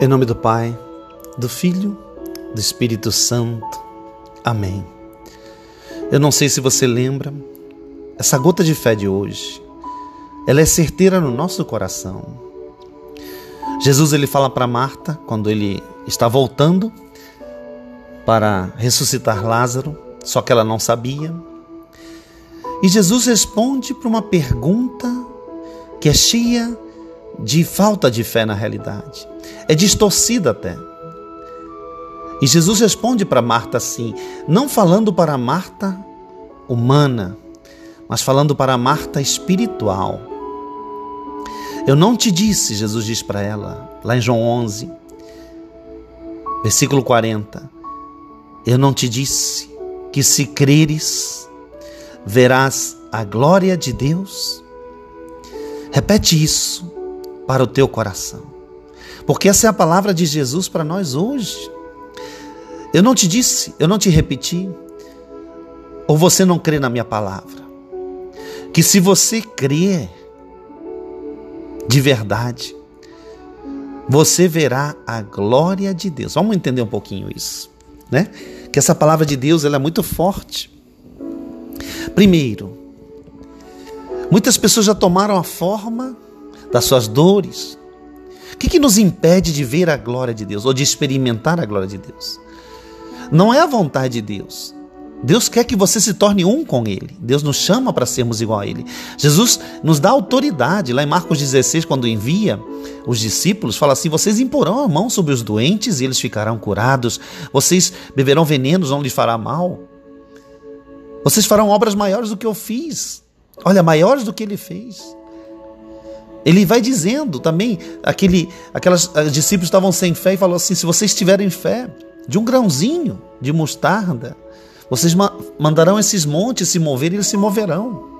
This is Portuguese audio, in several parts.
Em nome do Pai, do Filho, do Espírito Santo. Amém. Eu não sei se você lembra, essa gota de fé de hoje, ela é certeira no nosso coração. Jesus ele fala para Marta quando ele está voltando para ressuscitar Lázaro, só que ela não sabia. E Jesus responde para uma pergunta que é cheia de falta de fé na realidade é distorcida até. E Jesus responde para Marta assim, não falando para Marta humana, mas falando para Marta espiritual. Eu não te disse, Jesus diz para ela, lá em João 11, versículo 40. Eu não te disse que se creres, verás a glória de Deus? Repete isso para o teu coração. Porque essa é a palavra de Jesus para nós hoje. Eu não te disse, eu não te repeti, ou você não crê na minha palavra. Que se você crer de verdade, você verá a glória de Deus. Vamos entender um pouquinho isso, né? Que essa palavra de Deus ela é muito forte. Primeiro, muitas pessoas já tomaram a forma das suas dores, o que, que nos impede de ver a glória de Deus ou de experimentar a glória de Deus? Não é a vontade de Deus. Deus quer que você se torne um com Ele. Deus nos chama para sermos igual a Ele. Jesus nos dá autoridade. Lá em Marcos 16, quando envia os discípulos, fala assim: Vocês imporão a mão sobre os doentes e eles ficarão curados. Vocês beberão venenos, não lhes fará mal. Vocês farão obras maiores do que eu fiz. Olha, maiores do que ele fez. Ele vai dizendo também, aquele, aquelas discípulos estavam sem fé e falou assim: se vocês tiverem fé de um grãozinho de mostarda, vocês ma mandarão esses montes se mover e eles se moverão.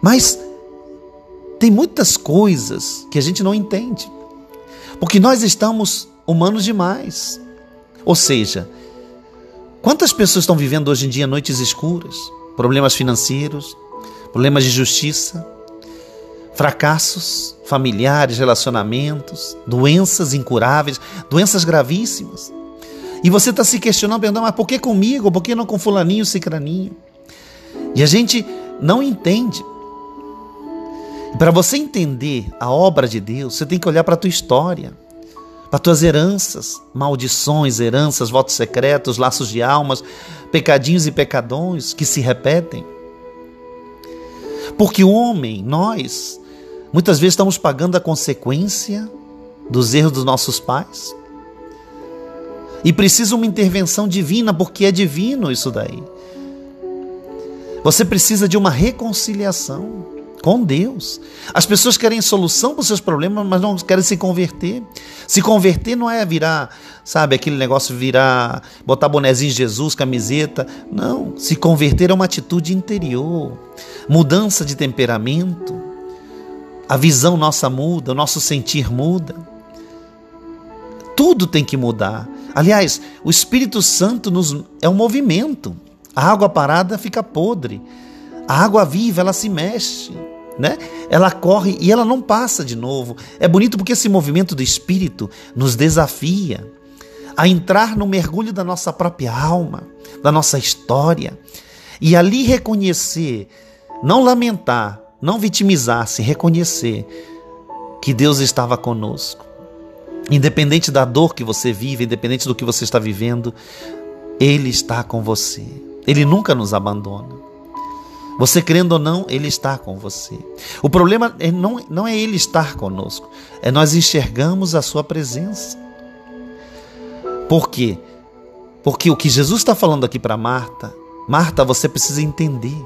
Mas tem muitas coisas que a gente não entende, porque nós estamos humanos demais. Ou seja, quantas pessoas estão vivendo hoje em dia noites escuras, problemas financeiros, problemas de justiça, fracassos familiares, relacionamentos, doenças incuráveis, doenças gravíssimas. E você está se questionando, mas por que comigo? Por que não com fulaninho, cicraninho? E a gente não entende. Para você entender a obra de Deus, você tem que olhar para a tua história, para tuas heranças, maldições, heranças, votos secretos, laços de almas, pecadinhos e pecadões que se repetem. Porque o homem, nós, Muitas vezes estamos pagando a consequência dos erros dos nossos pais. E precisa uma intervenção divina, porque é divino isso daí. Você precisa de uma reconciliação com Deus. As pessoas querem solução para os seus problemas, mas não querem se converter. Se converter não é virar, sabe, aquele negócio virar, botar bonezinho Jesus, camiseta. Não. Se converter é uma atitude interior, mudança de temperamento a visão nossa muda, o nosso sentir muda. Tudo tem que mudar. Aliás, o Espírito Santo nos, é um movimento. A água parada fica podre. A água viva, ela se mexe, né? Ela corre e ela não passa de novo. É bonito porque esse movimento do Espírito nos desafia a entrar no mergulho da nossa própria alma, da nossa história, e ali reconhecer, não lamentar, não vitimizar-se, reconhecer que Deus estava conosco. Independente da dor que você vive, independente do que você está vivendo, Ele está com você. Ele nunca nos abandona. Você crendo ou não, Ele está com você. O problema é não, não é Ele estar conosco, é nós enxergamos a Sua presença. Por quê? Porque o que Jesus está falando aqui para Marta, Marta, você precisa entender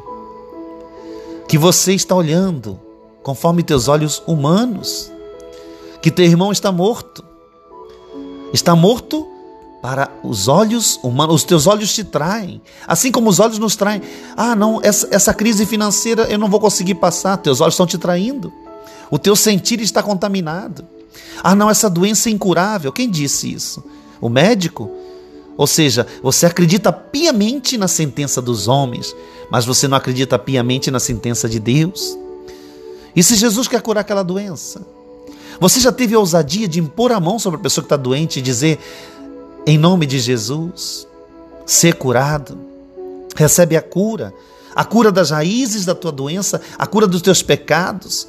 que você está olhando conforme teus olhos humanos, que teu irmão está morto. Está morto para os olhos humanos, os teus olhos te traem, assim como os olhos nos traem. Ah, não, essa, essa crise financeira eu não vou conseguir passar, teus olhos estão te traindo. O teu sentir está contaminado. Ah, não, essa doença é incurável. Quem disse isso? O médico? Ou seja, você acredita piamente na sentença dos homens, mas você não acredita piamente na sentença de Deus. E se Jesus quer curar aquela doença? Você já teve a ousadia de impor a mão sobre a pessoa que está doente e dizer, em nome de Jesus, ser curado, recebe a cura, a cura das raízes da tua doença, a cura dos teus pecados,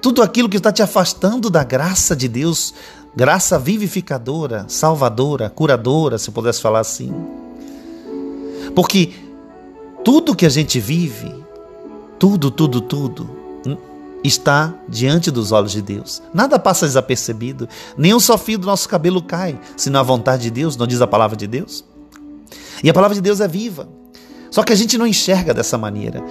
tudo aquilo que está te afastando da graça de Deus, graça vivificadora, salvadora, curadora, se pudesse falar assim. Porque tudo que a gente vive, tudo, tudo, tudo, está diante dos olhos de Deus. Nada passa desapercebido, nem um só fio do nosso cabelo cai, se não a vontade de Deus, não diz a palavra de Deus. E a palavra de Deus é viva. Só que a gente não enxerga dessa maneira.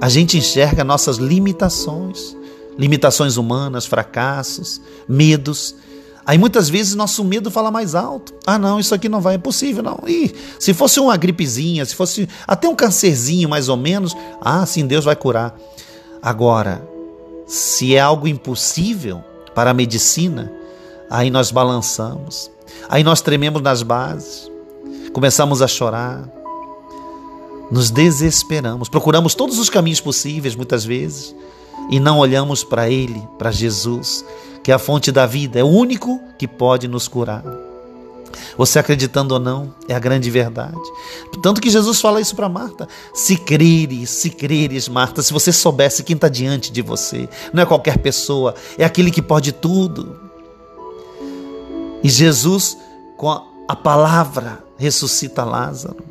A gente enxerga nossas limitações, limitações humanas, fracassos, medos. Aí muitas vezes nosso medo fala mais alto. Ah, não, isso aqui não vai, é possível, não. Ih, se fosse uma gripezinha, se fosse até um cancerzinho mais ou menos, ah, sim, Deus vai curar. Agora, se é algo impossível para a medicina, aí nós balançamos. Aí nós trememos nas bases. Começamos a chorar. Nos desesperamos, procuramos todos os caminhos possíveis muitas vezes e não olhamos para Ele, para Jesus, que é a fonte da vida, é o único que pode nos curar. Você acreditando ou não, é a grande verdade. Tanto que Jesus fala isso para Marta: se creres, se creres, Marta, se você soubesse quem está diante de você, não é qualquer pessoa, é aquele que pode tudo. E Jesus, com a, palavra, ressuscita Lázaro.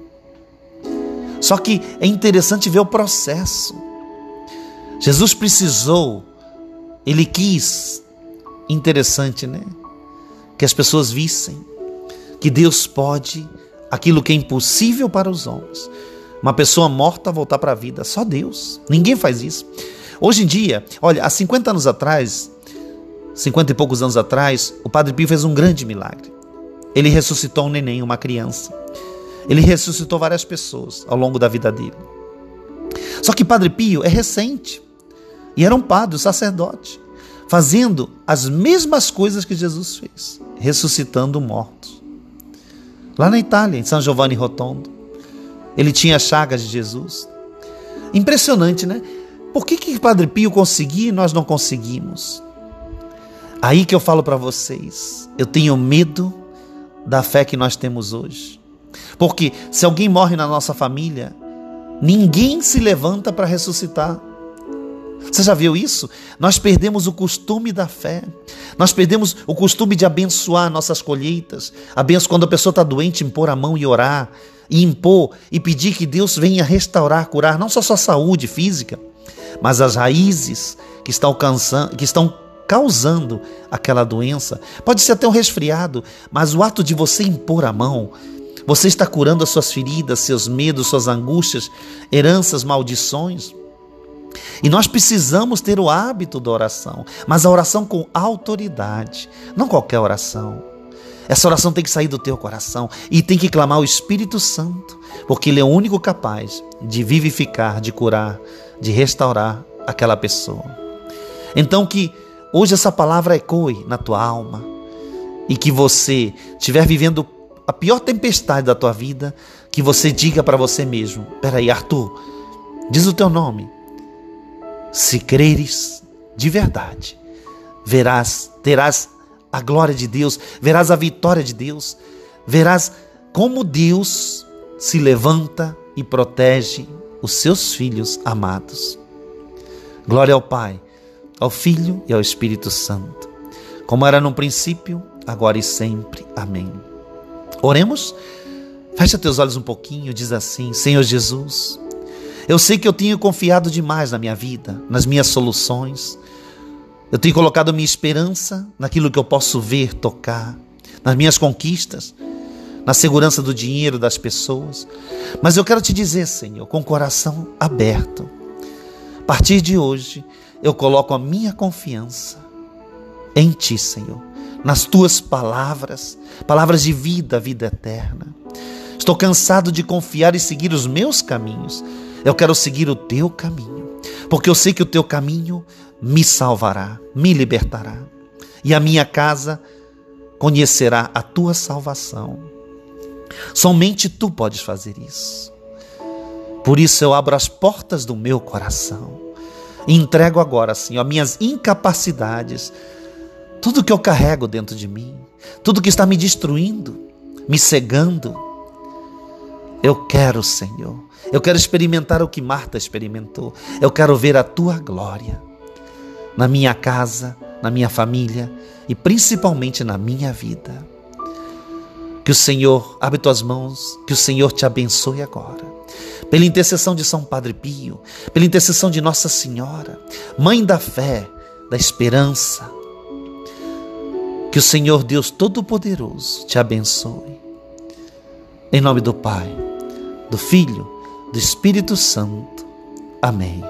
Só que é interessante ver o processo. Jesus precisou, ele quis, interessante, né? Que as pessoas vissem que Deus pode aquilo que é impossível para os homens. Uma pessoa morta voltar para a vida, só Deus. Ninguém faz isso. Hoje em dia, olha, há 50 anos atrás, 50 e poucos anos atrás, o Padre Pio fez um grande milagre. Ele ressuscitou um neném, uma criança. Ele ressuscitou várias pessoas ao longo da vida dele. Só que Padre Pio é recente. E era um padre, um sacerdote, fazendo as mesmas coisas que Jesus fez, ressuscitando mortos. Lá na Itália, em São Giovanni Rotondo, ele tinha chagas de Jesus. Impressionante, né? Por que, que Padre Pio conseguia e nós não conseguimos? Aí que eu falo para vocês, eu tenho medo da fé que nós temos hoje. Porque se alguém morre na nossa família, ninguém se levanta para ressuscitar. Você já viu isso? Nós perdemos o costume da fé. Nós perdemos o costume de abençoar nossas colheitas. Abenço quando a pessoa está doente, impor a mão e orar. E impor e pedir que Deus venha restaurar, curar não só sua saúde física, mas as raízes que estão, alcançando, que estão causando aquela doença. Pode ser até um resfriado, mas o ato de você impor a mão, você está curando as suas feridas, seus medos, suas angústias, heranças, maldições. E nós precisamos ter o hábito da oração, mas a oração com autoridade, não qualquer oração. Essa oração tem que sair do teu coração e tem que clamar o Espírito Santo, porque ele é o único capaz de vivificar, de curar, de restaurar aquela pessoa. Então que hoje essa palavra ecoe na tua alma e que você estiver vivendo a pior tempestade da tua vida, que você diga para você mesmo: peraí, Arthur, diz o teu nome se creres de verdade, verás, terás a glória de Deus, verás a vitória de Deus, verás como Deus se levanta e protege os seus filhos amados. Glória ao Pai, ao Filho e ao Espírito Santo, como era no princípio, agora e sempre. Amém. Oremos. Fecha teus olhos um pouquinho, diz assim: Senhor Jesus, eu sei que eu tenho confiado demais na minha vida, nas minhas soluções. Eu tenho colocado minha esperança naquilo que eu posso ver, tocar, nas minhas conquistas, na segurança do dinheiro das pessoas. Mas eu quero te dizer, Senhor, com o coração aberto, a partir de hoje, eu coloco a minha confiança em Ti, Senhor, nas Tuas palavras, palavras de vida, vida eterna. Estou cansado de confiar e seguir os meus caminhos eu quero seguir o teu caminho, porque eu sei que o teu caminho me salvará, me libertará, e a minha casa conhecerá a tua salvação. Somente tu podes fazer isso. Por isso eu abro as portas do meu coração e entrego agora, Senhor, minhas incapacidades, tudo que eu carrego dentro de mim, tudo que está me destruindo, me cegando. Eu quero, Senhor, eu quero experimentar o que Marta experimentou. Eu quero ver a tua glória na minha casa, na minha família e principalmente na minha vida. Que o Senhor abre tuas mãos, que o Senhor te abençoe agora. Pela intercessão de São Padre Pio, pela intercessão de Nossa Senhora, Mãe da fé, da esperança. Que o Senhor Deus Todo-Poderoso te abençoe. Em nome do Pai, do Filho, do Espírito Santo. Amém.